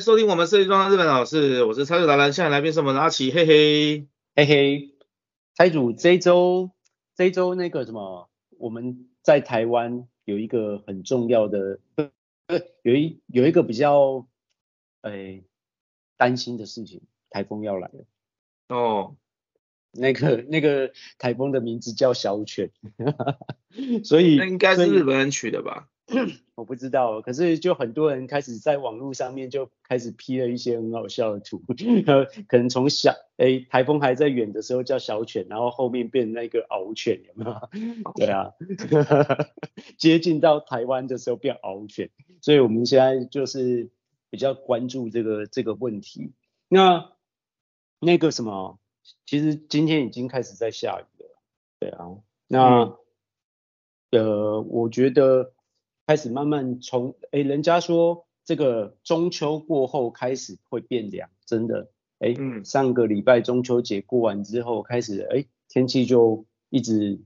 收听我们设计装的日本老师，我是拆主达人，现在来宾是我们的阿奇，嘿嘿，嘿嘿。拆主这一周，这一周那个什么，我们在台湾有一个很重要的，有一有一个比较，哎，担心的事情，台风要来了。哦，那个那个台风的名字叫小犬，所以那应该是日本人取的吧？我不知道，可是就很多人开始在网络上面就开始 P 了一些很好笑的图，可能从小诶台风还在远的时候叫小犬，然后后面变那个獒犬，有没有？对啊，接近到台湾的时候变獒犬，所以我们现在就是比较关注这个这个问题。那那个什么，其实今天已经开始在下雨了，对啊，那、嗯、呃，我觉得。开始慢慢从哎，人家说这个中秋过后开始会变凉，真的哎，嗯，上个礼拜中秋节过完之后开始哎，天气就一直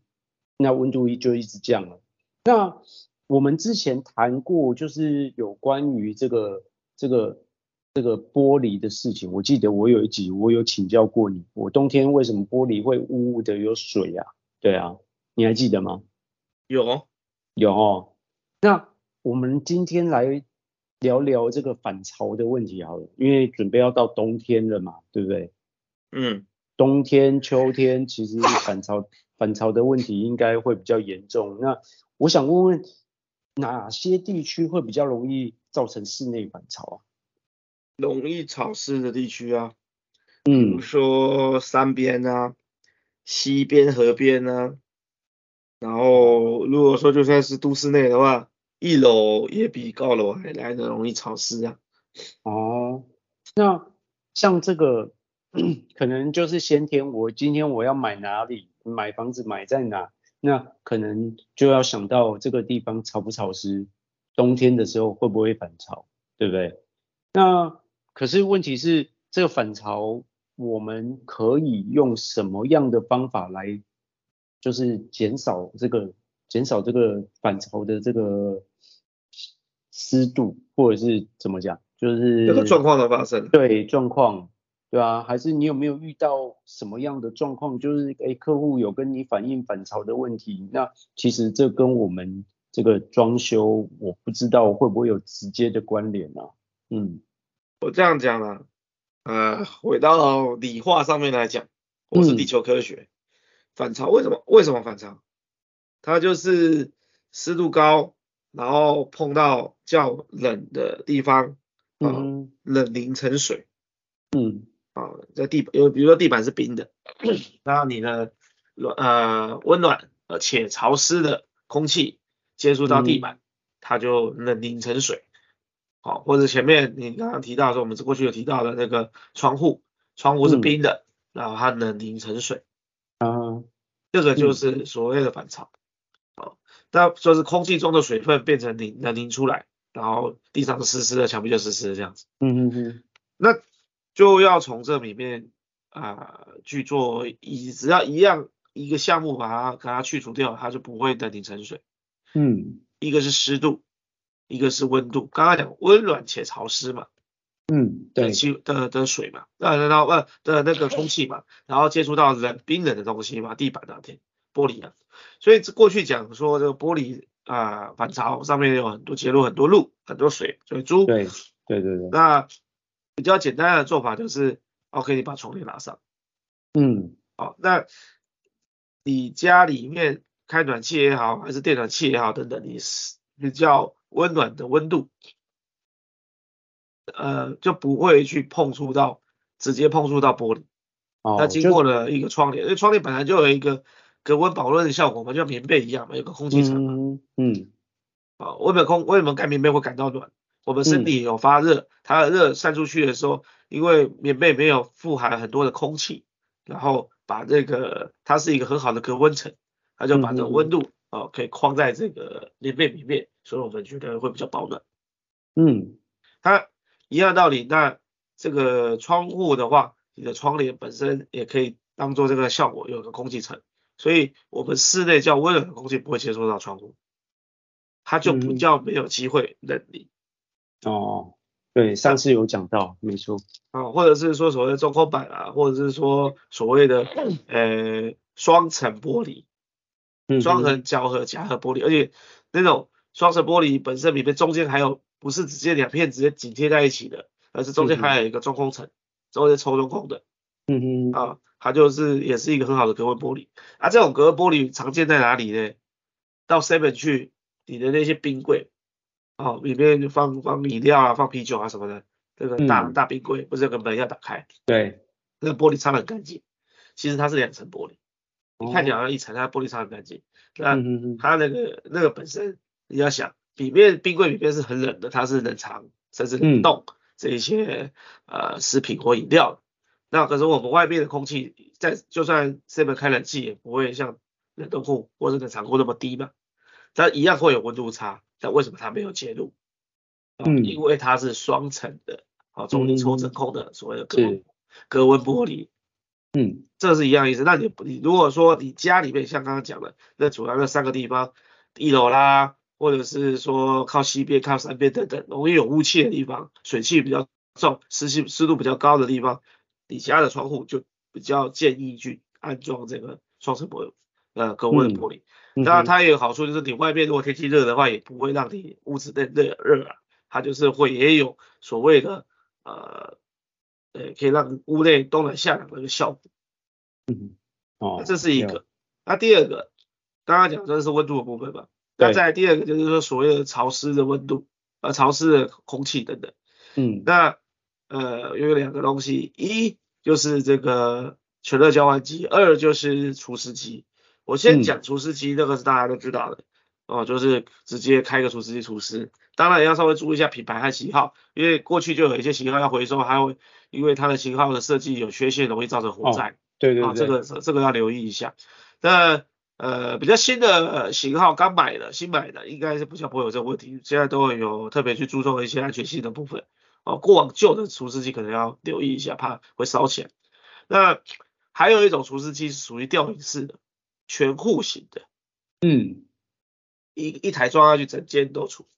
那温度就一直降了。那我们之前谈过，就是有关于这个这个这个玻璃的事情，我记得我有一集我有请教过你，我冬天为什么玻璃会呜呜的有水啊？对啊，你还记得吗？有，有哦。那我们今天来聊聊这个反潮的问题好了，因为准备要到冬天了嘛，对不对？嗯，冬天、秋天其实反潮反潮的问题应该会比较严重。那我想问问，哪些地区会比较容易造成室内反潮啊？容易潮湿的地区啊，嗯，比如说山边啊、溪边、河边啊，然后如果说就算是都市内的话。一楼也比高楼还来得容易潮湿啊。哦，那像这个 可能就是先天，我今天我要买哪里，买房子买在哪，那可能就要想到这个地方潮不潮湿，冬天的时候会不会反潮，对不对？那可是问题是这个反潮，我们可以用什么样的方法来，就是减少这个。减少这个反潮的这个湿度，或者是怎么讲，就是这个状况的发生。对，状况，对啊，还是你有没有遇到什么样的状况？就是哎，客户有跟你反映反潮的问题，那其实这跟我们这个装修，我不知道会不会有直接的关联啊？嗯，我这样讲啊，呃，回到理化上面来讲，我是地球科学，嗯、反潮为什么？为什么反潮？它就是湿度高，然后碰到较冷的地方，啊、嗯，冷凝成水，嗯，啊，在地板，因为比如说地板是冰的，那你的呃温暖而且潮湿的空气接触到地板，嗯、它就冷凝成水，好，或者前面你刚刚提到说我们过去有提到的那个窗户，窗户是冰的，嗯、然后它冷凝成水，啊，这个就是所谓的反潮。那就是空气中的水分变成凝，能凝出来，然后地上是湿湿的，墙壁就湿湿的这样子。嗯嗯嗯。那就要从这里面啊、呃、去做，一只要一样一个项目把它给它去除掉，它就不会等凝成水。嗯。一个是湿度，一个是温度。刚刚讲温暖且潮湿嘛。嗯，对。气的的水嘛，那然后呃的那个空气嘛，然后接触到冷冰冷的东西嘛，地板那天。玻璃啊，所以过去讲说这个玻璃啊、呃、反潮上面有很多结露很多露很多水水珠，对对对对。那比较简单的做法就是，OK，你把床帘拉上，嗯，好，那你家里面开暖气也好，还是电暖气也好等等，你是比较温暖的温度，呃，就不会去碰触到直接碰触到玻璃，哦，那经过了一个窗帘，因为窗帘本来就有一个。隔温保温的效果嘛，就像棉被一样嘛，有个空气层嘛。嗯。嗯。啊，为什么空？为什么盖棉被会感到暖？我们身体有发热，它的热散出去的时候，因为棉被没有富含很多的空气，然后把这个它是一个很好的隔温层，它就把这个温度哦可以框在这个棉被里面，所以我们觉得会比较保暖。嗯。它一样的道理，那这个窗户的话，你的窗帘本身也可以当做这个效果，有个空气层。所以，我们室内较温暖的空气不会接触到窗户，它就不叫没有机会冷凝。哦，对，上次有讲到，没错。啊，或者是说所谓的中空板啊，或者是说所谓的呃双层玻璃，双层胶合夹合玻璃，而且那种双层玻璃本身里面中间还有不是直接两片直接紧贴在一起的，而是中间还有一个中空层，中间抽中空的。嗯嗯。啊，它就是也是一个很好的隔温玻璃。啊，这种隔温玻璃常见在哪里呢？到 Seven 去，你的那些冰柜。哦，里面就放放饮料啊，放啤酒啊什么的，这个大、嗯、大冰柜不是有个门要打开？对，那个玻璃擦得很干净。其实它是两层玻璃，你看起来好像一层，它玻璃擦很干净。那它那个那个本身你要想，里面冰柜里面是很冷的，它是冷藏甚至冷冻这一些、嗯、呃食品或饮料。那可是我们外面的空气，在就算 Seven 开冷气也不会像冷冻库或者冷藏库那么低嘛，它一样会有温度差。但为什么它没有介入？嗯，因为它是双层的，啊，中间抽真空的所谓的隔温隔温玻璃。嗯，这是一样意思。那你你如果说你家里面像刚刚讲的，那主要那三个地方，一楼啦，或者是说靠西边、靠山边等等，容易有雾气的地方，水汽比较重、湿气湿度比较高的地方，你家的窗户就比较建议去安装这个双层玻璃，呃，隔温的玻璃。嗯那它也有好处，就是你外面如果天气热的话，也不会让你屋子内热热啊，它就是会也有所谓的呃呃可以让屋内冬暖夏凉的一个效果。嗯，哦，这是一个。那第二个，刚刚讲的是温度的部分吧？那再来第二个就是说所谓的潮湿的温度，呃潮湿的空气等等。嗯，那呃有两个东西，一就是这个全热交换机，二就是除湿机。我先讲除湿机，这个是大家都知道的，哦，就是直接开个除湿机除湿，当然也要稍微注意一下品牌和型号，因为过去就有一些型号要回收，还会因为它的型号的设计有缺陷，容易造成火灾。对对对，这个这个要留意一下。那呃比较新的型号，刚买的新买的，应该是比较不会有这个问题，现在都会有特别去注重一些安全性的部分。哦，过往旧的除湿机可能要留意一下，怕会烧起来。那还有一种除湿机是属于吊顶式的。全户型的，嗯，一一台装下去整间都除，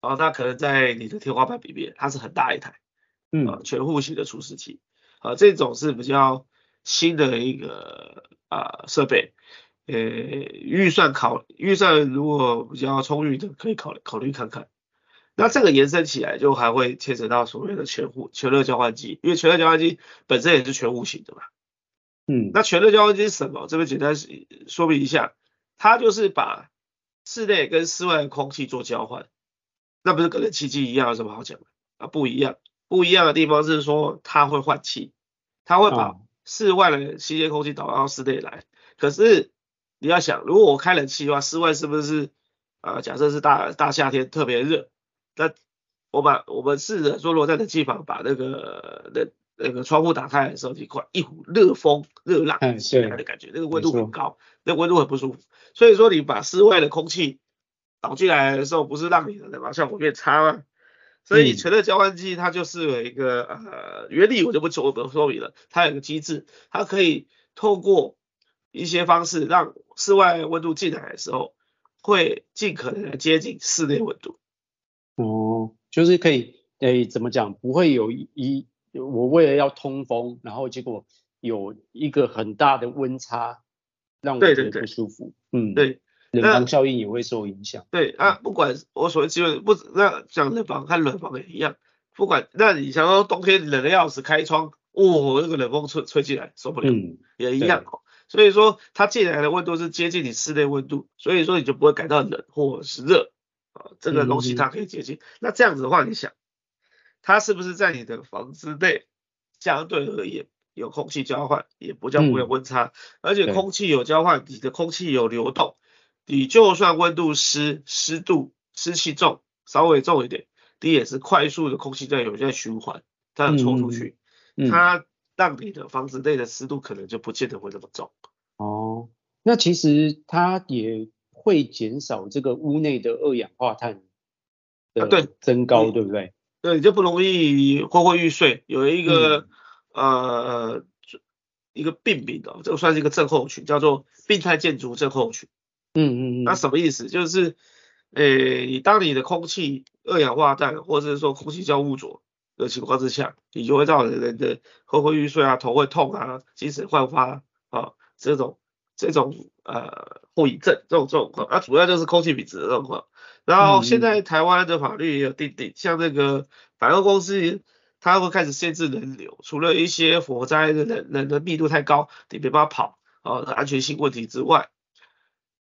然后它可能在你的天花板里面，它是很大一台，嗯，全户型的除湿机，啊，这种是比较新的一个啊设备，呃，预算考预算如果比较充裕的，可以考考虑看看。那这个延伸起来就还会牵扯到所谓的全户全热交换机，因为全热交换机本身也是全户型的嘛。嗯，那全热交换机是什么？这边简单说明一下，它就是把室内跟室外的空气做交换，那不是跟冷气机一样有什么好讲的啊？不一样，不一样的地方是说它会换气，它会把室外的新鲜空气导到室内来。可是你要想，如果我开冷气的话，室外是不是啊、呃？假设是大大夏天特别热，那我把我们试着说，如果在冷气房把那个那那个窗户打开的时候，一块一股热风、热浪起来的感觉，那个温度很高，那个温度很不舒服。所以说你把室外的空气导进来的时候，不是让你的冷房效果变差吗？所以全热交换机它就是有一个呃原理，我就不说不说明了。它有个机制，它可以透过一些方式让室外温度进来的时候，会尽可能的接近室内温度。哦，就是可以，诶，怎么讲？不会有一。我为了要通风，然后结果有一个很大的温差，让我觉得不舒服。对对对嗯，对，冷房效应也会受影响。对啊，不管我所谓基本不，那讲冷房和暖房也一样，不管那你想说冬天冷的要死，开窗，哦，那个冷风吹吹进来受不了，嗯，也一样。所以说它进来的温度是接近你室内温度，所以说你就不会感到冷或是热啊，这个东西它可以接近。嗯、那这样子的话，你想。它是不是在你的房子内相对而言有空气交换，也不叫不会有温差，嗯、而且空气有交换，你的空气有流动，你就算温度湿、湿度、湿气重，稍微重一点，你也是快速的空气在有在循环，它要抽出去，它让你的房子内的湿度可能就不见得会那么重。哦，那其实它也会减少这个屋内的二氧化碳的增高，啊、对，对不对？对，就不容易昏昏欲睡。有一个、嗯、呃一个病名哦，这个算是一个症候群，叫做病态建筑症候群。嗯嗯嗯。那什么意思？就是，诶，你当你的空气，二氧化碳或者是说空气交污浊的情况之下，你就会造成人的昏昏欲睡啊、头会痛啊、精神焕发啊这种这种呃后遗症这种状况，啊主要就是空气品质的状况。然后现在台湾的法律也有定定，像那个百货公司，它会开始限制人流，除了一些火灾的人人的密度太高，你没办法跑啊的安全性问题之外，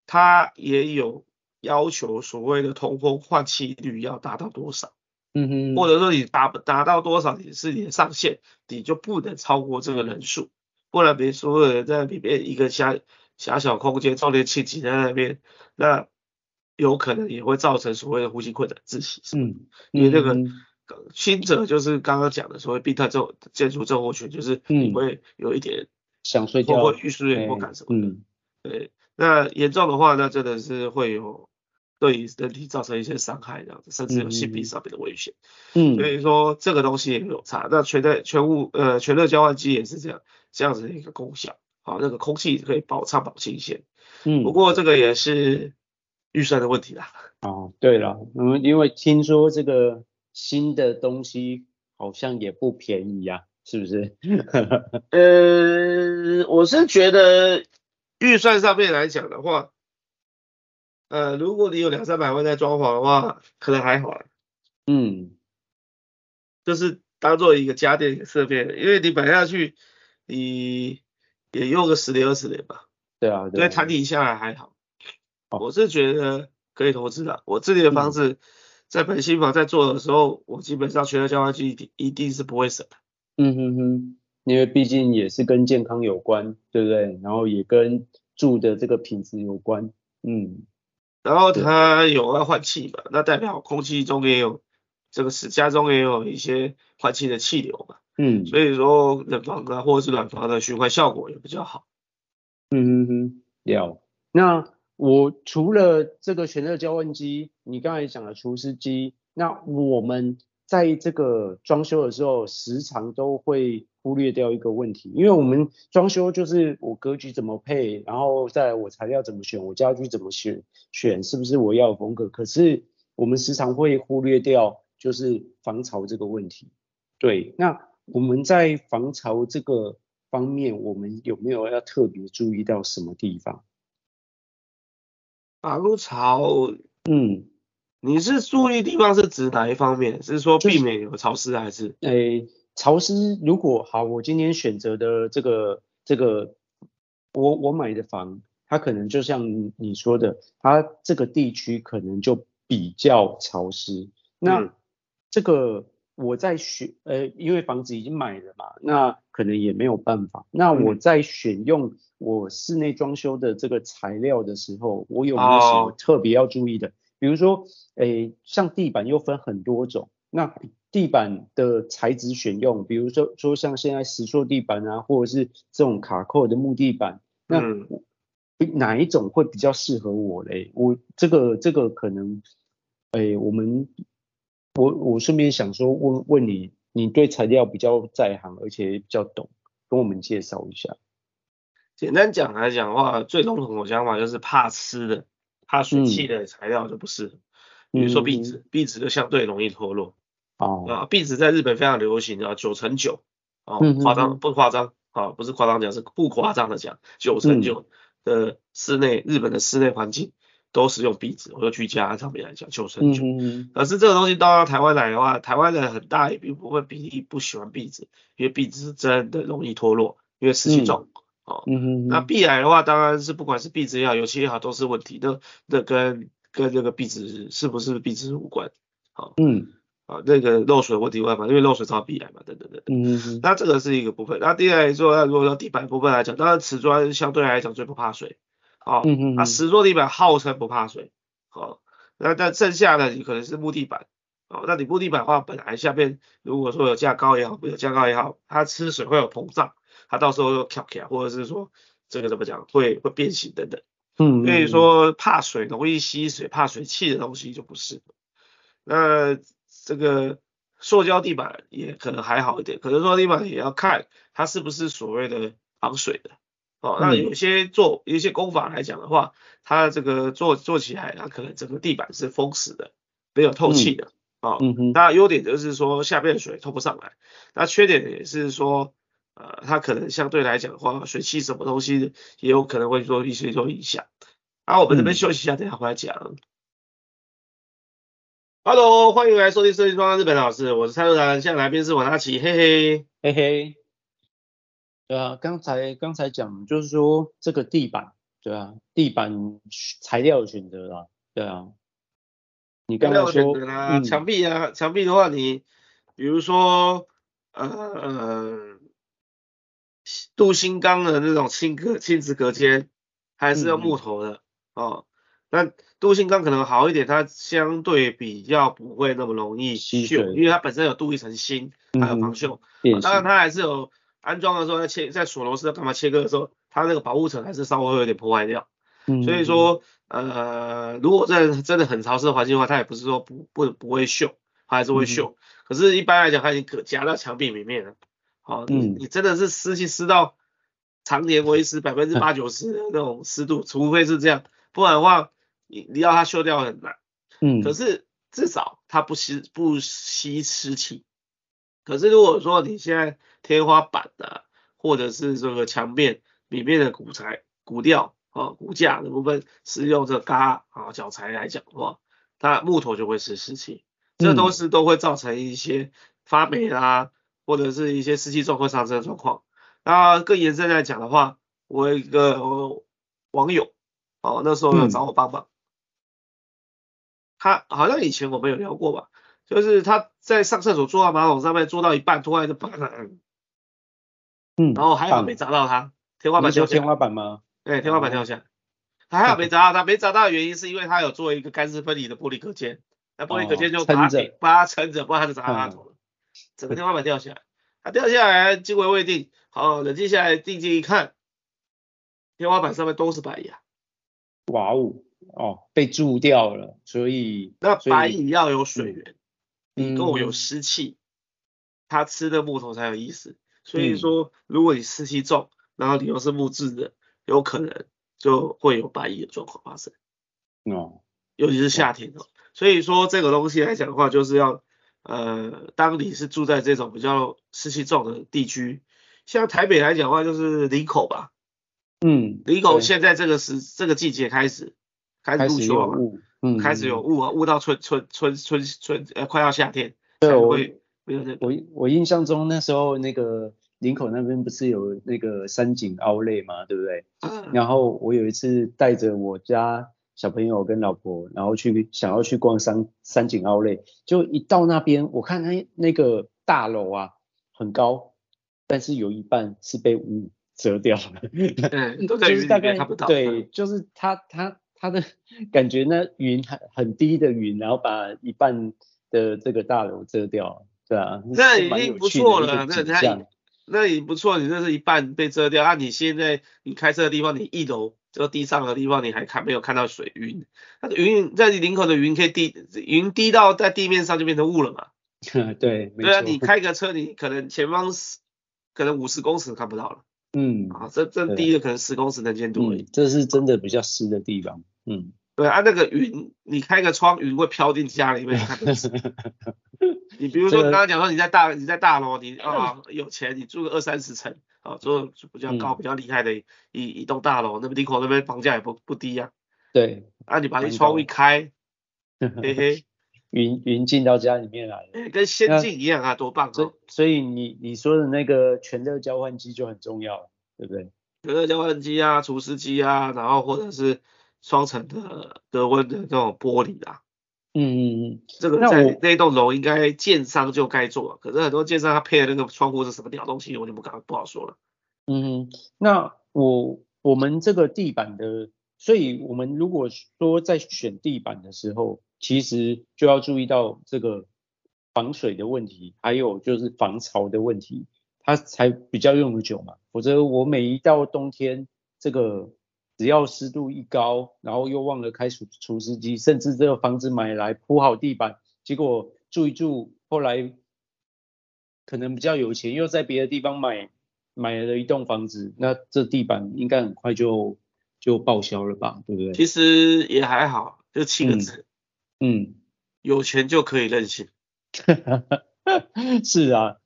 它也有要求所谓的通风换气率要达到多少，嗯哼，或者说你达达到多少你是你的上限，你就不能超过这个人数，不然别人所有人在里面一个狭狭小空间，充电器挤在那边，那。有可能也会造成所谓的呼吸困难、窒息，嗯，因为那个轻者就是刚刚讲的所谓病态症、建筑症候群，就是你会有一点想睡觉、或欲睡或干什么的，嗯，对。那严重的话，那真的是会有对人体造成一些伤害，这样子，甚至有性病上面的危险，嗯。所以说这个东西也有差。那全在全物呃全热交换机也是这样这样子的一个功效，好，那个空气可以保畅保新鲜，嗯。不过这个也是。预算的问题啦。哦，对了，嗯，因为听说这个新的东西好像也不便宜呀、啊，是不是？呃，我是觉得预算上面来讲的话，呃，如果你有两三百万在装潢的话，可能还好啦。嗯，就是当做一个家电设备，因为你买下去，你也用个十年二十年吧。对啊，对，摊底下来还好。我是觉得可以投资的。我自己的房子在本新房在做的时候，我基本上全额交换机一定一定是不会省的。嗯哼哼，因为毕竟也是跟健康有关，对不对？然后也跟住的这个品质有关。嗯，然后它有要换气嘛，那代表空气中也有这个是家中也有一些换气的气流嘛。嗯，所以说冷房啊或者是暖房的循环效果也比较好。嗯哼哼，有那。我除了这个全热交换机，你刚才讲的除湿机，那我们在这个装修的时候，时常都会忽略掉一个问题，因为我们装修就是我格局怎么配，然后再来我材料怎么选，我家具怎么选，选是不是我要的风格，可是我们时常会忽略掉就是防潮这个问题。对，那我们在防潮这个方面，我们有没有要特别注意到什么地方？防潮，嗯，你是注意地方是指哪一方面？是说避免有潮湿还是？诶、欸，潮湿如果好，我今天选择的这个这个，我我买的房，它可能就像你说的，它这个地区可能就比较潮湿。那这个我在选，呃，因为房子已经买了嘛，那可能也没有办法。那我在选用。我室内装修的这个材料的时候，我有没有什么特别要注意的？Oh. 比如说，诶，像地板又分很多种，那地板的材质选用，比如说说像现在石塑地板啊，或者是这种卡扣的木地板，那哪一种会比较适合我嘞？我这个这个可能，诶，我们我我顺便想说问问你，你对材料比较在行，而且比较懂，跟我们介绍一下。简单讲来讲的话，最笼统的想法就是怕湿的、怕水汽的材料就不适合。嗯、比如说壁纸，壁纸就相对容易脱落。哦。啊，壁纸在日本非常流行啊，九乘九。哦，夸张不夸张？啊，不是夸张讲，是不夸张的讲，九乘九的室内，日本的室内环境都使用壁纸，或者居家上面来讲，九乘九。可是这个东西到台湾来的话，台湾人很大一部分比例不喜欢壁纸，因为壁纸真的容易脱落，因为湿气重。嗯哦，嗯哼，那壁癌的话，当然是不管是壁纸也好，油漆也好，都是问题那。那跟跟这个壁纸是不是壁纸无关。好，嗯，啊，那个漏水问题外嘛，因为漏水造壁癌嘛，等等等等。那这个是一个部分。那第二来说，如果说地板部分来讲，当然瓷砖相对来讲最不怕水。好，嗯嗯，啊石塑地板号称不怕水。哦，那但剩下的你可能是木地板。哦，那你木地板的话，本来下面如果说有架高也好，没有架高也好，它吃水会有膨胀。它到时候又翘起来，或者是说这个怎么讲，会会变形等等。嗯，所以说怕水、容易吸水、怕水汽的东西就不适合。那这个塑胶地板也可能还好一点，可能塑胶地板也要看它是不是所谓的防水的。哦，那有些做有一些工法来讲的话，它这个做做起来，它可能整个地板是封死的，没有透气的。哦，嗯哼，那优点就是说下面的水透不上来，那缺点也是说，呃，它可能相对来讲的话，水汽什么东西也有可能会做一些做影响。啊，我们这边休息一下，嗯、等一下回来讲。Hello，欢迎来收听设计双日本老师，我是蔡若然，现在来宾是王大奇，嘿嘿嘿嘿。对啊，刚才刚才讲就是说这个地板，对啊，地板材料的选择啦，对啊。你刚才说啊，墙壁啊，墙壁的话，你比如说呃呃，镀锌钢的那种轻隔亲子隔间，还是用木头的、嗯、哦。那镀锌钢可能好一点，它相对比较不会那么容易锈，因为它本身有镀一层锌，还有防锈。当然它还是有安装的时候在切在锁螺丝干嘛切割的时候，它那个保护层还是稍微会有点破坏掉。所以说，呃，如果在真的很潮湿的环境的话，它也不是说不不不会锈，它还是会锈。嗯、可是，一般来讲，它已经可夹到墙壁里面了。好、哦，你、嗯、你真的是湿气湿到常年维持 百分之八九十的那种湿度，除非是这样，不然的话，你你要它锈掉很难。嗯。可是至少它不吸不吸湿气。可是如果说你现在天花板啊，或者是这个墙面里面的骨材骨料。啊，骨架的部分是用这个嘎啊脚材来讲的话，它木头就会是湿气，这都是都会造成一些发霉啦、啊，或者是一些湿气状况上升的状况。那更严重来讲的话，我有一个网友哦，那时候有找我帮忙，嗯、他好像以前我们有聊过吧，就是他在上厕所坐到马桶上面坐到一半，突然就砰，嗯，然后还好没砸到他，天花板就天花板吗？对，天花板掉下来，他还好没砸到他，没砸到的原因是因为他有做一个干湿分离的玻璃隔间，那玻璃隔间就把它把他撑着，不然他就砸到他头了，整个天花板掉下来，他掉下来惊魂未定，好，冷静下来定睛一看，天花板上面都是白蚁啊，哇哦，哦，被蛀掉了，所以那白蚁要有水源，你够有湿气，它吃的木头才有意思，所以说如果你湿气重，然后你又是木质的。有可能就会有白蚁的状况发生哦，尤其是夏天哦。所以说这个东西来讲的话，就是要呃，当你是住在这种比较湿气重的地区，像台北来讲的话，就是林口吧。嗯，林口现在这个时这个季节开始开始入秋了，嗯，开始有雾啊，雾到春春春春春呃快要夏天才会没有那个。我我印象中那时候那个。林口那边不是有那个三井奥莱嘛，对不对？嗯。然后我有一次带着我家小朋友跟老婆，然后去想要去逛三三井奥莱，就一到那边，我看那那个大楼啊很高，但是有一半是被雾遮掉了。嗯，都在 云里面看不到。对，就是它它它的 感觉，那云很很低的云，然后把一半的这个大楼遮掉，对啊。那已经不错了，那它。那也不错，你这是一半被遮掉。那、啊、你现在你开车的地方，你一楼这个地上的地方，你还看没有看到水云？那云在你领口的云可以低，云低到在地面上就变成雾了嘛？对，对啊，你开个车，你可能前方可能五十公尺看不到了。嗯，啊，这这第一个可能十公尺能见度而已、嗯。这是真的比较湿的地方。嗯。对啊，那个云，你开个窗，云会飘进家里面看。你比如说刚刚讲说你在大你在大楼，你啊有钱，你住个二三十层啊，住比较高比较厉害的一一栋大楼，那么林口那边房价也不不低呀。对，啊你把你窗户一开，嘿嘿，云云进到家里面来了，跟仙境一样啊，多棒啊！所以所以你你说的那个全热交换机就很重要，对不对？全热交换机啊，除湿机啊，然后或者是。双层的隔温的这种玻璃啦，嗯嗯嗯，这个在那栋楼应该建商就该做，可是很多建商他配的那个窗户是什么鸟东西，我就不敢不好说了。嗯，那我我们这个地板的，所以我们如果说在选地板的时候，其实就要注意到这个防水的问题，还有就是防潮的问题，它才比较用得久嘛。否则我每一到冬天这个。只要湿度一高，然后又忘了开除除湿机，甚至这个房子买来铺好地板，结果住一住，后来可能比较有钱，又在别的地方买买了一栋房子，那这地板应该很快就就报销了吧，对不对？其实也还好，就七个字，嗯，嗯有钱就可以任性。是啊，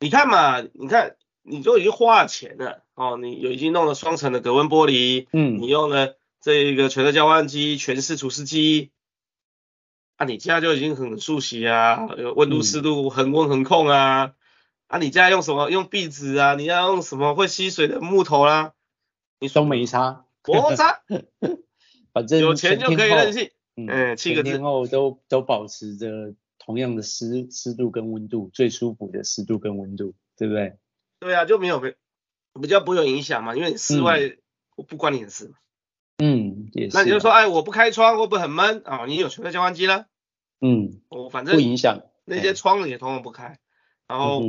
你看嘛，你看，你都已经花了钱了哦，你有已经弄了双层的隔温玻璃，嗯，你用了这个全热交换机、全湿除湿机，啊，你家就已经很熟悉啊，温度湿度恒温恒控啊，啊，你家用什么？用壁纸啊？你要用什么会吸水的木头啦、啊？你都没差，我差，反正有钱就可以任性。嗯，七个字，全天候都都保持着同样的湿湿度跟温度，最舒服的湿度跟温度，对不对？对啊，就没有没比较不会有影响嘛，因为室外、不关你的事嘛。嗯，也是。那你就说，哎，我不开窗会不会很闷啊？你有全热交换机了。嗯，我反正不影响，那些窗也通通不开，然后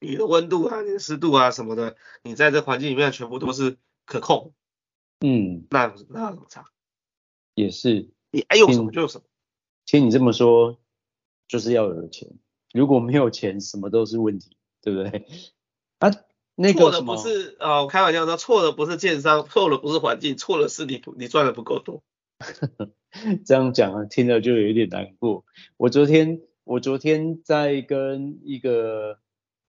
你的温度啊、你的湿度啊什么的，你在这环境里面全部都是可控。嗯，那那怎么差？也是。你爱用什么就用什么。其实你这么说，就是要有钱。如果没有钱，什么都是问题，对不对？啊，那个错的不是呃，我开玩笑说，错的不是建商，错的不是环境，错的是你你赚的不够多。这样讲啊，听了就有一点难过。我昨天我昨天在跟一个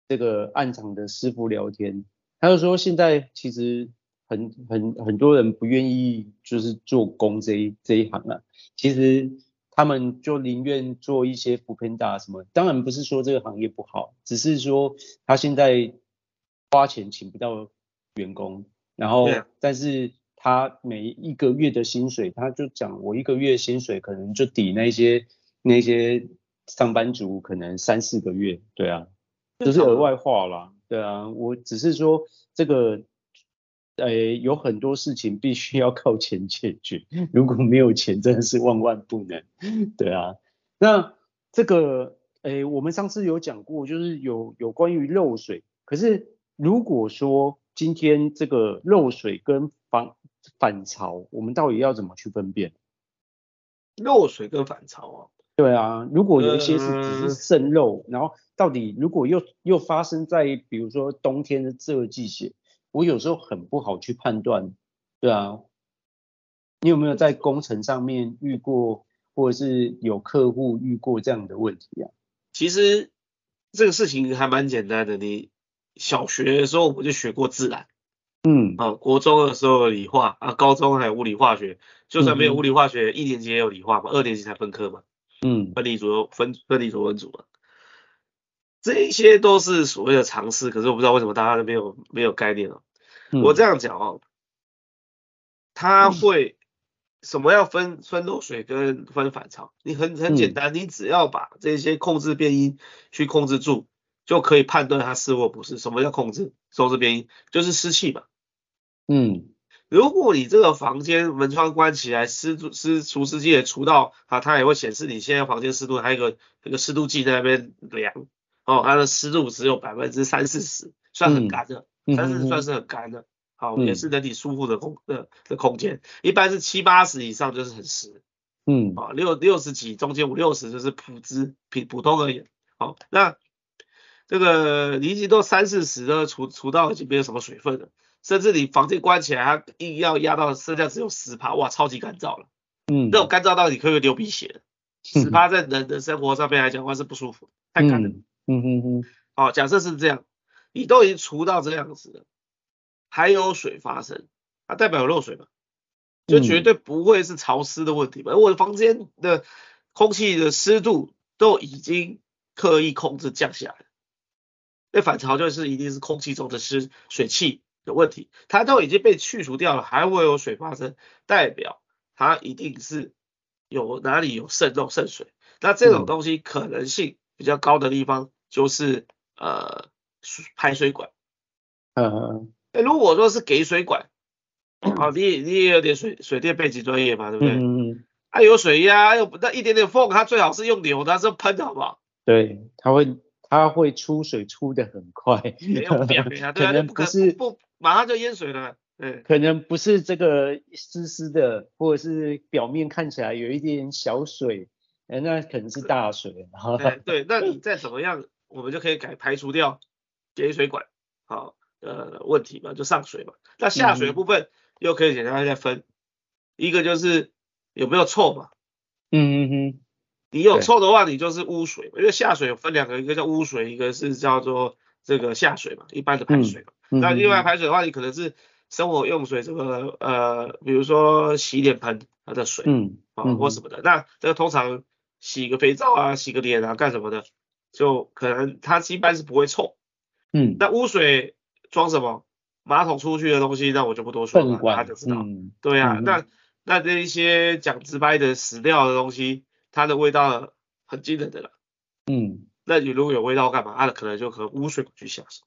这个暗场的师傅聊天，他就说现在其实。很很很多人不愿意就是做工这一这一行啊，其实他们就宁愿做一些 foodpanda 什么。当然不是说这个行业不好，只是说他现在花钱请不到员工，然后但是他每一个月的薪水，他就讲我一个月薪水可能就抵那些那些上班族可能三四个月，对啊，这是额外话啦，对啊，我只是说这个。呃，有很多事情必须要靠钱解决，如果没有钱，真的是万万不能。对啊，那这个，诶，我们上次有讲过，就是有有关于漏水。可是如果说今天这个漏水跟反反潮，我们到底要怎么去分辨？漏水跟反潮啊？对啊，如果有一些是只是渗漏，呃，然后到底如果又又发生在比如说冬天的这个季节。我有时候很不好去判断，对啊，你有没有在工程上面遇过，或者是有客户遇过这样的问题啊？其实这个事情还蛮简单的，你小学的时候我就学过自然，嗯，啊，国中的时候理化啊，高中还有物理化学，就算没有物理化学，嗯、一年级也有理化嘛，二年级才分科嘛，嗯，分离组分分离组分组嘛。这一些都是所谓的常识，可是我不知道为什么大家都没有没有概念哦。嗯、我这样讲哦，它会什么要分分漏水跟分反潮？你很很简单，你只要把这些控制变音去控制住，就可以判断它是或不是。什么叫控制控制变音？就是湿气嘛。嗯，如果你这个房间门窗关起来，湿度湿除湿机也除到啊，它也会显示你现在房间湿度，还有一个那个湿度计在那边量。哦，它的湿度只有百分之三四十，算很干的，三四十算是很干的，好，也是人体舒服的空的的空间，一般是七八十以上就是很湿，嗯，啊，六六十几，中间五六十就是普之普普通而已，好，那这个你已经都三四十了，除除到已经没有什么水分了，甚至你房间关起来，它硬要压到剩下只有十趴，哇，超级干燥了，嗯，那种干燥到你可以流鼻血，十 趴在人的生活上面来讲的话是不舒服，太干了。嗯嗯哼哼，好，假设是这样，你都已经除到这样子了，还有水发生，它代表有漏水嘛？就绝对不会是潮湿的问题嘛？我的房间的空气的湿度都已经刻意控制降下来了，那反潮就是一定是空气中的湿水汽有问题，它都已经被去除掉了，还会有水发生，代表它一定是有哪里有渗漏渗水，那这种东西可能性。比较高的地方就是呃排水管，嗯，如果说是给水管，好，你也你也有点水水电背景专业嘛，对不对？嗯，啊有水压，有那一点点缝，它最好是用流它，是喷的好不好？对，它会它会出水出的很快，没有表呀，对啊，不可是不马上就淹水了，对，可能不是这个湿湿的，或者是表面看起来有一点小水。哎，那可能是大水，对对，那你再怎么样，我们就可以改排除掉给水管好呃问题嘛，就上水嘛。那下水的部分又可以简单再分，嗯、一个就是有没有臭嘛，嗯嗯嗯，你有臭的话，你就是污水，因为下水有分两个，一个叫污水，一个是叫做这个下水嘛，一般的排水嘛。嗯、那另外排水的话，你可能是生活用水，这个呃，比如说洗脸盆它的水，嗯，啊、哦、或什么的。那这个通常洗个肥皂啊，洗个脸啊，干什么的，就可能它一般是不会臭。嗯，那污水装什么？马桶出去的东西，那我就不多说了，大家就知道。嗯、对啊，嗯、那那这一些讲直白的死掉的东西。它的味道很惊人的了，嗯，那你如果有味道干嘛？它可能就和污水去下手。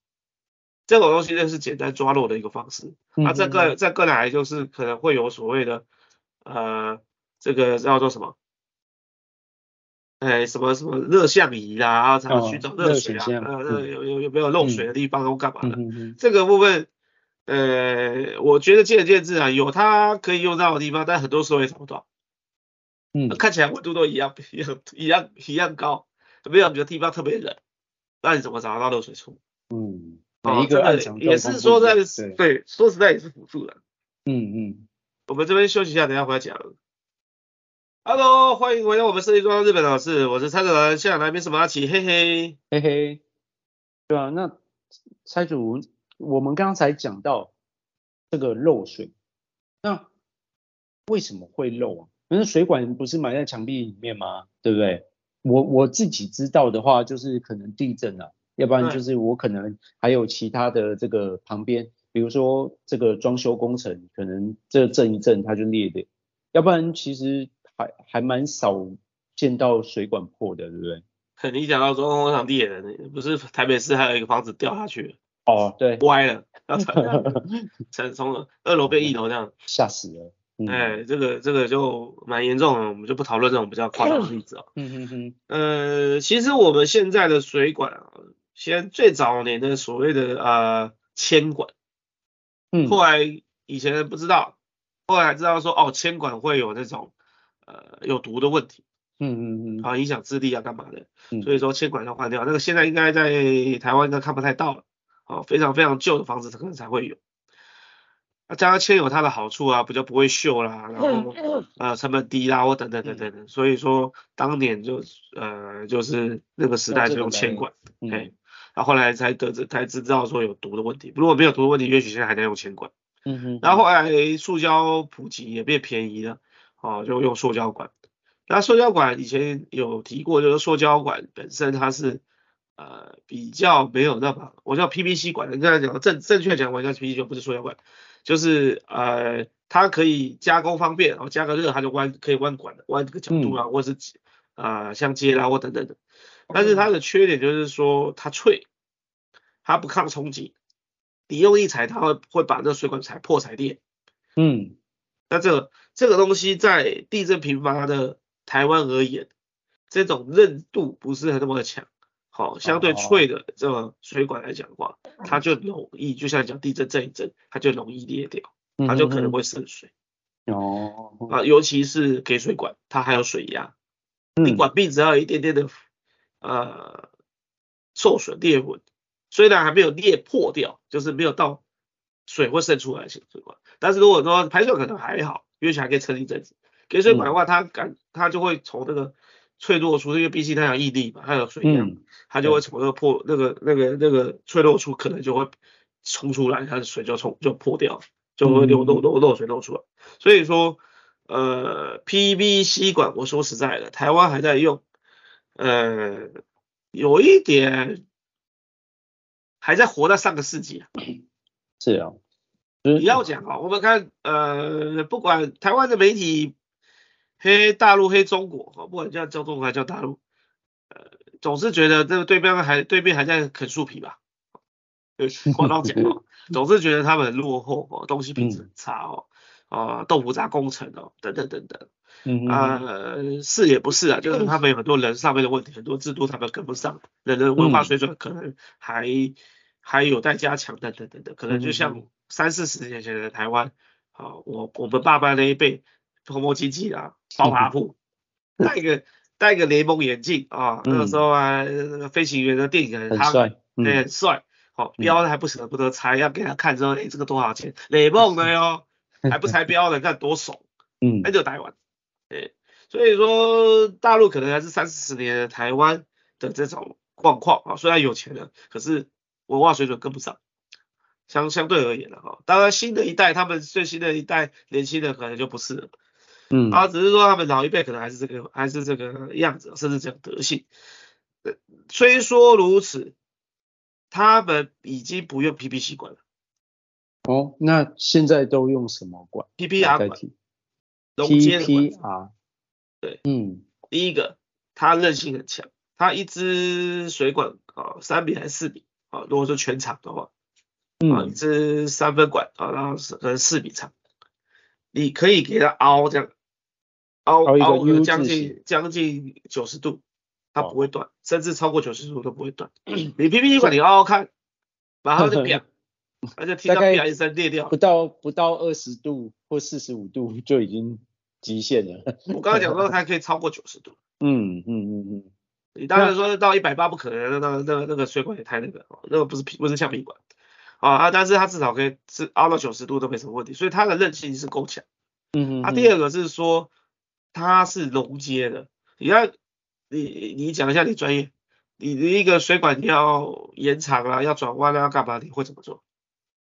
这种东西就是简单抓漏的一个方式。那这个再个来就是可能会有所谓的呃这个叫做什么？哎，什么什么热像仪啦，然后才能去找热水啊，呃，有有有没有漏水的地方都干嘛的？嗯、这个部分呃，我觉得见仁见智啊，有它可以用到的地方，但很多时候也找不到。嗯，看起来温度都一样，一样，一样，一样高，没有别的地方特别冷，那你怎么找得到漏水处？嗯，每一个暗场也是说在对，对，说实在也是辅助的。嗯嗯，我们这边休息一下，等一下回来讲。Hello，欢迎回到我们设计装日本老师，我是蔡主任，现场来宾是马奇，嘿嘿嘿嘿。对啊，那蔡主，我们刚才讲到这个漏水，那为什么会漏啊？可是水管不是埋在墙壁里面吗？对不对？我我自己知道的话，就是可能地震啊，要不然就是我可能还有其他的这个旁边，比如说这个装修工程，可能这震一震它就裂的，要不然其实还还蛮少见到水管破的，对不对？你讲到装修工厂裂的，不是台北市还有一个房子掉下去了？哦，对，歪了，要从从二楼变一楼这样，吓死了。嗯、哎，这个这个就蛮严重的，我们就不讨论这种比较夸张的例子哦。嗯嗯嗯。呃，其实我们现在的水管啊，先最早年的所谓的呃铅管，嗯，后来以前不知道，后来知道说哦，铅管会有那种呃有毒的问题，嗯嗯嗯，啊影响智力啊干嘛的，嗯、所以说铅管要换掉。那个现在应该在台湾应该看不太到了，啊，非常非常旧的房子可能才会有。那加上铅有它的好处啊，比较不会锈啦，然后呃成本低啦，或等等等等等，所以说当年就呃就是那个时代就用铅管，嗯，然后后来才得知才知道说有毒的问题，如果没有毒的问题，也许现在还在用铅管，嗯哼，然后后来塑胶普及也变便宜了，哦就用塑胶管，那塑胶管以前有提过，就是塑胶管本身它是。呃，比较没有那么，我叫 PVC 管，你刚才讲正正确讲，我应该是 PVC 不是塑胶管，就是呃，它可以加工方便，然后加个热它就弯，可以弯管的，弯这个角度啊，嗯、或是啊、呃、像接啦或等等的，但是它的缺点就是说它脆，它不抗冲击，你用力踩它会会把那水管踩破踩裂，嗯，那这个这个东西在地震频发的台湾而言，这种韧度不是很那么的强。好，相对脆的这种水管来讲的话，它就容易，就像讲地震震一震，它就容易裂掉，它就可能会渗水。哦，啊，尤其是给水管，它还有水压，你管壁只要有一点点的呃受损裂纹，虽然还没有裂破掉，就是没有到水会渗出来的水管，但是如果说排水可能还好，因为还可以撑一阵子。给水管的话，它感它就会从那个。脆弱处，因为毕竟它有毅力嘛，它有水压，它就会从那个破那个那个那个脆弱处可能就会冲出来，它的水就冲就破掉，就会流漏漏漏水漏出来。所以说，呃，PVC 管，我说实在的，台湾还在用，呃，有一点还在活在上个世纪啊。是啊，你要讲啊，我们看，呃，不管台湾的媒体。黑大陆黑中国，不管叫叫中国还叫大陆，呃，总是觉得这个对面还对面还在啃树皮吧，就广东 讲哦，总是觉得他们很落后哦，东西品质很差哦，啊、呃，豆腐渣工程哦，等等等等，嗯啊、呃，是也不是啊，就是他们有很多人上面的问题，很多制度他们跟不上，人的文化水准可能还还有待加强，等等等等，可能就像三四十年前的台湾，啊，我我们爸爸那一辈。泡沫经济啊，暴发户，戴个戴个雷蒙眼镜啊，那个时候啊，那个飞行员的电影很帅，对，很帅，好，标还不舍不得拆，要给他看之后，哎，这个多少钱？雷蒙的哟，还不拆标的，看多爽，嗯，那就台湾，哎，所以说大陆可能还是三四十年的台湾的这种状况啊，虽然有钱了，可是文化水准跟不上。相相对而言了哈，当然新的一代，他们最新的一代年轻人可能就不是了，嗯，啊，只是说他们老一辈可能还是这个还是这个样子，甚至这种德性。虽说如此，他们已经不用 PP 管了。哦，那现在都用什么管？PPR 管。PPR。对，嗯，第一个，它韧性很强，它一支水管啊，三米还是四米啊？如果说全场的话。啊，一支三分管啊，然后是可能四米长，你可以给它凹这样，凹凹个将近将近九十度，它不会断，甚至超过九十度都不会断。你 PP 管你凹凹看，马上就变，而且 听到啪一声裂掉。不到不到二十度或四十五度就已经极限了。我刚刚讲说 它可以超过九十度。嗯嗯嗯嗯。你当然说到一百八不可能，那那那那个水管也太那个，那个不是不是橡皮管。啊，但是它至少可以是凹到九十度都没什么问题，所以它的韧性是够强。嗯嗯。啊，第二个是说它是熔接的，你要你你讲一下你专业，你你一个水管你要延长啊，要转弯啊，要干嘛？你会怎么做？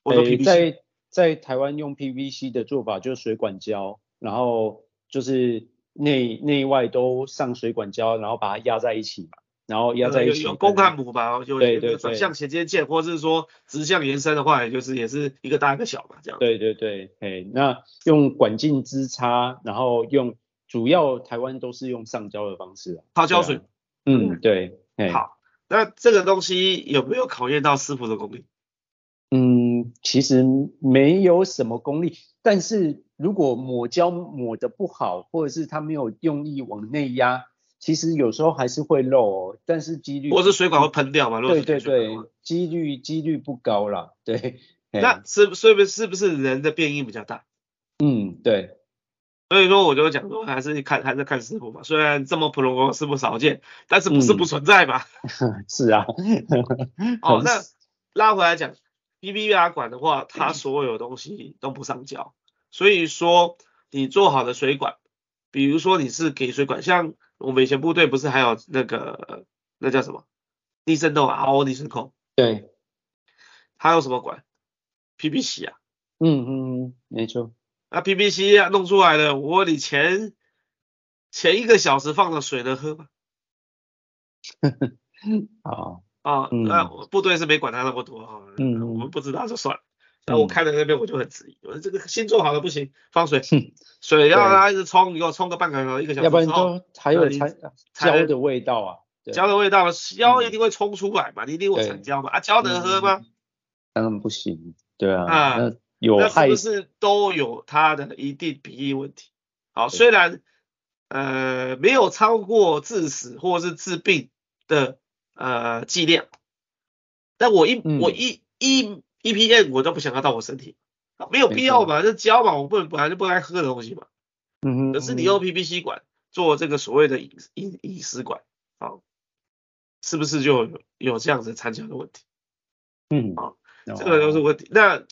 我说 PVC。在在台湾用 PVC 的做法就是水管胶，然后就是内内外都上水管胶，然后把它压在一起嘛。然后压在一起，有有公干母吧，就有转向衔接件，或者是说直向延伸的话，也就是也是一个大一个小嘛，这样。对对对，哎，那用管径支差，然后用主要台湾都是用上胶的方式啊，泡胶水。嗯，对。好，那这个东西有没有考验到师傅的功力？嗯，其实没有什么功力，但是如果抹胶抹的不好，或者是它没有用力往内压。其实有时候还是会漏，哦，但是几率，或是水管会喷掉嘛？对对对，几率几率不高啦。对，那是是不是是不是人的变异比较大？嗯，对。所以说我就讲说，还是看还是看师傅嘛。虽然这么普通师傅少见，但是不是不存在吧？嗯、是啊。哦，那拉回来讲，P B R 管的话，它所有东西都不上胶，所以说你做好的水管，比如说你是给水管像。我们以前部队不是还有那个那叫什么逆渗透啊，RO 逆渗透。对。还有什么管？PPC 啊。嗯嗯嗯，没错。那 PPC 啊弄出来的，我问你前前一个小时放的水能喝吗？呵呵。好。啊，那部队是没管他那么多哈。嗯。我们不知道就算了。那我看到那边我就很质疑，我说这个新做好的不行，放水，水要让它一直冲，你给我冲个半个小时一个小时，要不然就还有胶的味道啊，胶的味道，胶一定会冲出来嘛，你一定会产胶嘛，啊胶能喝吗？当然不行，对啊，啊有害，是不是都有它的一定比例问题？好，虽然呃没有超过致死或是致病的呃剂量，但我一我一一。EPM 我都不想要到我身体，没有必要嘛，这胶嘛，我不能本来就不该喝的东西嘛。嗯哼。可是你用 PPC 管做这个所谓的饮饮饮食管，啊，是不是就有有这样子参加的问题？嗯，好，这个都是问题。那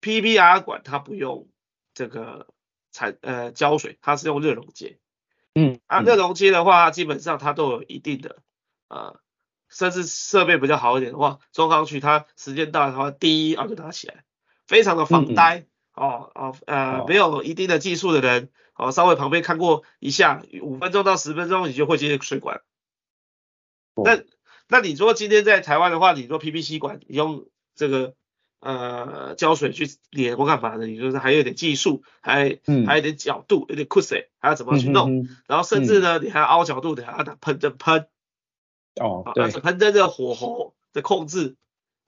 PPR 管它不用这个产呃胶水，它是用热熔接。嗯。啊，热熔接的话，基本上它都有一定的呃。甚至设备比较好一点的话，装上去它时间到的话，第一啊就打起来，非常的防呆、嗯、哦哦呃、哦、没有一定的技术的人哦，稍微旁边看过一下，五分钟到十分钟你就会接水管。哦、那那你说今天在台湾的话，你说 PPC 管，你用这个呃胶水去连或干嘛的？你就是还有点技术，还、嗯、还有点角度，有点酷水，还要怎么去弄？然后甚至呢，嗯、你还要凹角度你，还要打喷针喷。哦，对，喷灯的火候的控制，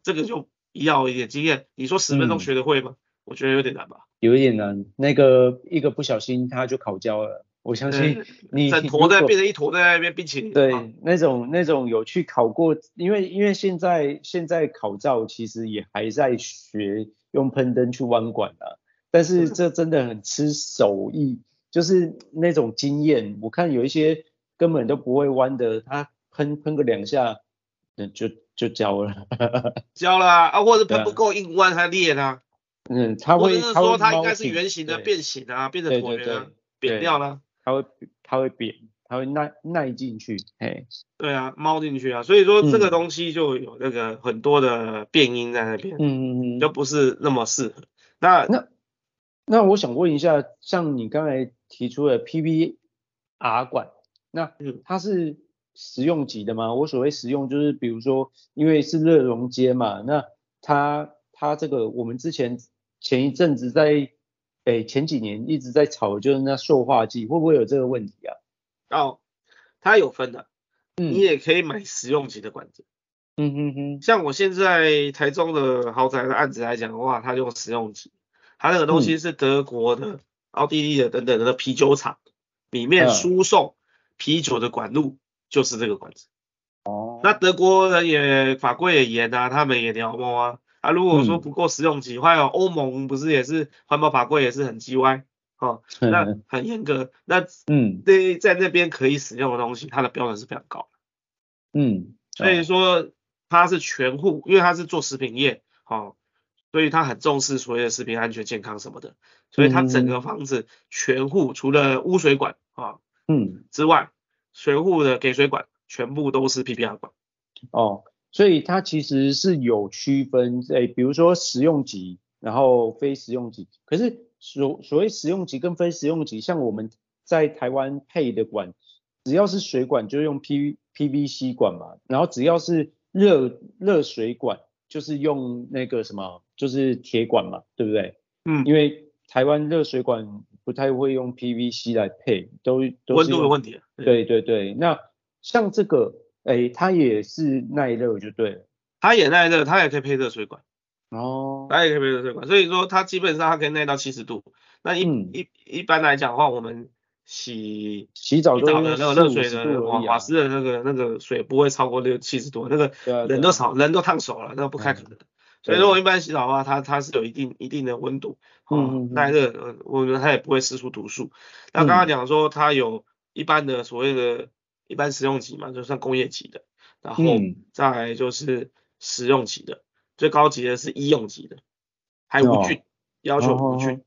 这个就要一点经验。你说十分钟学得会吗？嗯、我觉得有点难吧。有一点难，那个一个不小心它就烤焦了。我相信你整坨在变成一坨在那边冰淇淋。对，啊、那种那种有去烤过，因为因为现在现在烤灶其实也还在学用喷灯去弯管啊，但是这真的很吃手艺，就是那种经验。我看有一些根本都不会弯的，他。喷喷个两下，那，就就焦了，焦了啊，啊或者喷不够硬弯它裂啊，嗯，它会，或者是说它应该是圆形的变形啊，变成椭圆啊，扁掉了，它会它会扁，它会耐耐进去，哎，对啊，猫进去啊，所以说这个东西就有那个很多的变因在那边，嗯嗯嗯，就不是那么适合。那那那我想问一下，像你刚才提出的 PPR 管，那它是实用级的吗？我所谓实用就是比如说，因为是热熔接嘛，那它它这个我们之前前一阵子在。诶，前几年一直在炒，就是那塑化剂会不会有这个问题啊？哦，它有分的，嗯，你也可以买实用级的管子。嗯哼哼，像我现在台中的豪宅的案子来讲的话，它用实用级，它那个东西是德国的、嗯、奥地利的等等的啤酒厂里面输送啤酒的管路就是这个管子。哦，那德国人也法规也严啊，他们也鸟毛啊。啊，如果说不够实用级，还有欧盟不是也是环保法规也是很鸡歪，哦，那很严格，那嗯，对，在那边可以使用的东西，它的标准是非常高的，嗯，所以说它是全户，因为它是做食品业，哦，所以它很重视所谓的食品安全健康什么的，所以它整个房子全户除了污水管啊，嗯。之外，全户的给水管全部都是 PPR 管，哦。所以它其实是有区分，诶，比如说实用级，然后非实用级。可是所所谓实用级跟非实用级，像我们在台湾配的管，只要是水管就用 P PVC 管嘛，然后只要是热热水管就是用那个什么，就是铁管嘛，对不对？嗯，因为台湾热水管不太会用 PVC 来配，都都是温度的问题。对对对，那像这个。哎，它也是耐热就对了，它也耐热，它也可以配热水管。哦，它也可以配热水管，所以说它基本上它可以耐到七十度。那一、嗯、一一般来讲的话，我们洗洗澡，的那个热水的瓦瓦斯的那个那个水不会超过六七十度，那个人都烧人都烫手了，那不太可能。所以说我一般洗澡的话，它它是有一定一定的温度，嗯，耐热，我觉得它也不会释出毒素。那刚刚讲说它有一般的所谓的。一般实用级嘛，就算工业级的，然后再来就是实用级的，嗯、最高级的是医用级的，还无菌，哦、要求无菌。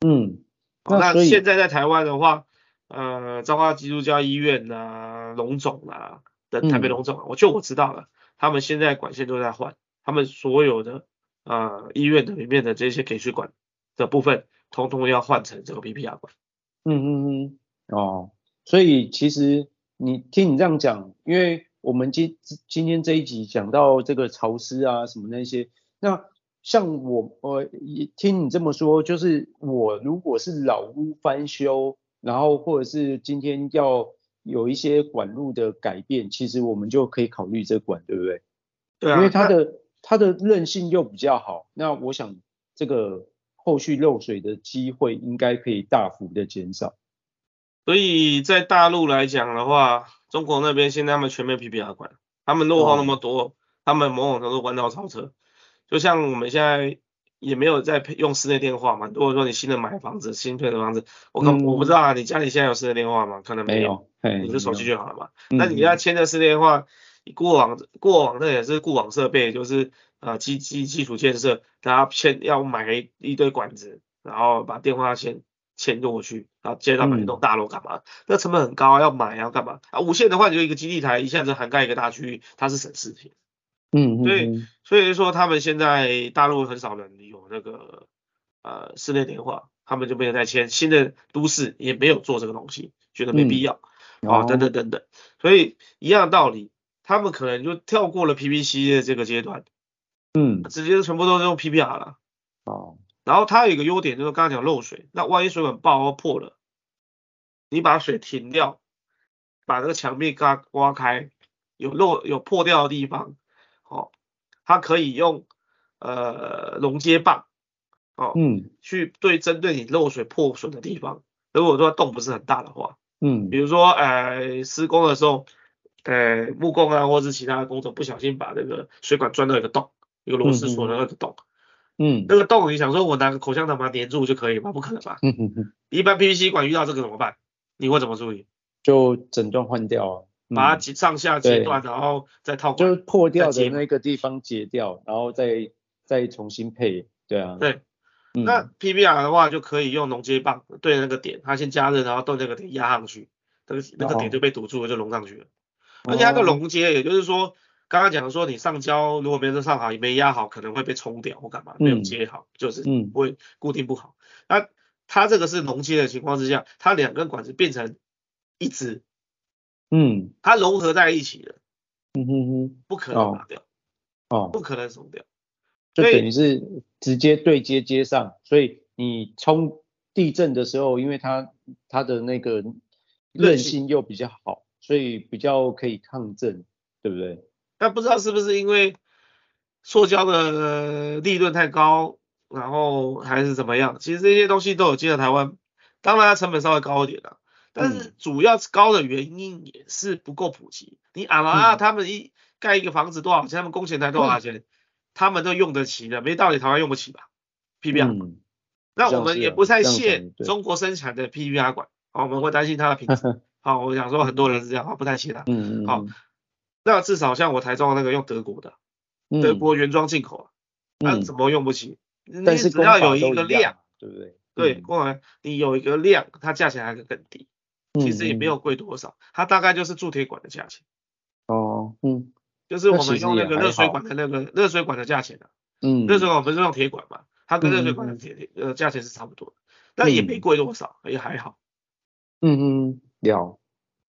嗯，那现在在台湾的话，呃，彰化基督教医院啊，龙总啊，的台北龙总，啊，我就我知道了，他们现在管线都在换，他们所有的呃医院的里面的这些给水管的部分，通通要换成这个 PPR 管。嗯嗯嗯，哦，所以其实。你听你这样讲，因为我们今今天这一集讲到这个潮湿啊什么那些，那像我我听你这么说，就是我如果是老屋翻修，然后或者是今天要有一些管路的改变，其实我们就可以考虑这管，对不对？对啊，因为它的它的韧性又比较好，那我想这个后续漏水的机会应该可以大幅的减少。所以在大陆来讲的话，中国那边现在他们全面 PPR 管，他们落后那么多，哦、他们某种程度弯道超车。就像我们现在也没有在用室内电话嘛，如果说你新的买房子，新配的房子，我可、嗯、我不知道啊，你家里现在有室内电话吗？可能没有，没有你是手机就好了嘛。那你要签的室内电话，过往过往那也是固网设备，就是呃基基基础建设，然后签要买一堆管子，然后把电话线。迁过去，然后接到每一栋大楼干嘛？嗯、那成本很高，要买要干嘛？啊，无线的话，你就一个基地台，一下子涵盖一个大区域，它是省事情。嗯，所以所以说他们现在大陆很少人有那个呃室内电话，他们就没有再签。新的都市也没有做这个东西，觉得没必要。嗯、哦，等等等等，所以一样的道理，他们可能就跳过了 PPC 的这个阶段，嗯，直接全部都是用 PPR 了。哦。然后它有一个优点，就是刚刚讲漏水，那万一水管爆或破了，你把水停掉，把这个墙壁给它刮开，有漏有破掉的地方，哦，它可以用呃熔接棒，哦，嗯，去对针对你漏水破损的地方，如果说洞不是很大的话，嗯，比如说呃施工的时候，呃木工啊或者是其他的工作不小心把这个水管钻到一个洞，一个螺丝锁的那个洞。嗯嗯，那个洞你想说我拿个口香糖把它粘住就可以吗？不可能吧。嗯嗯嗯。一般 PVC 管遇到这个怎么办？你会怎么处理？就整段换掉啊，嗯、把它上下截断，然后再套。就是破掉的那个地方截掉，然后再再重新配。对啊。对。嗯、那 PBR 的话就可以用熔接棒对那个点，它先加热，然后对那个点压上去，那个那个点就被堵住了，就熔上去了。哦、而且它的熔接，也就是说，刚刚讲说你上胶如果没有上好，也没压好，可能会被冲掉或干嘛，没有接好，嗯、就是不会固定不好。那、嗯、它这个是浓接的情况之下，它两根管子变成一支，嗯，它融合在一起了，嗯哼哼，不可能拿掉，哦，不可能松掉。就等于是直接对接接上，所以你冲地震的时候，因为它它的那个韧性又比较好，所以比较可以抗震，对不对？但不知道是不是因为塑胶的利润太高，然后还是怎么样？其实这些东西都有进到台湾，当然它成本稍微高一点啦，但是主要高的原因也是不够普及。你阿拉他们一盖一个房子多少钱？他们工钱才多少钱？嗯他们都用得起的，没道理台湾用不起吧？PBR，、嗯、那我们也不太屑中国生产的 PBR 管，好，我们会担心它的品质。好，我想说很多人是这样，不太屑它。嗯嗯。好，那至少像我台中的那个用德国的，嗯、德国原装进口啊，那、嗯、怎么用不起？但是只要有一个量，对不对？对，过来你有一个量，它价钱还会更低，其实也没有贵多少，嗯、它大概就是铸铁管的价钱。哦，嗯。就是我们用那个热水管的那个热水管的价钱的、啊，嗯，热水管不是用铁管嘛，它跟热水管的铁铁呃价钱是差不多的，那、嗯、也没贵多少，也还好。嗯嗯，有。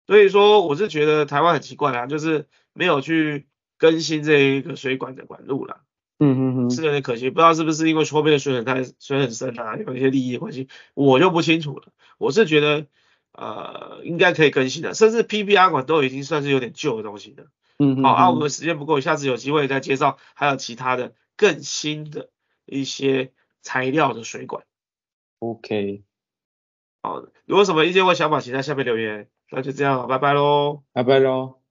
所以说我是觉得台湾很奇怪啊，就是没有去更新这一个水管的管路啦。嗯嗯嗯，是有点可惜，不知道是不是因为后面的水很太水很深啊，有一些利益的关系，我就不清楚了。我是觉得呃应该可以更新的，甚至 PBR 管都已经算是有点旧的东西了。嗯，好啊，我们时间不够，下次有机会再介绍还有其他的更新的一些材料的水管。OK，好，如果什么意见或想法，请在下面留言。那就这样，拜拜喽，拜拜喽。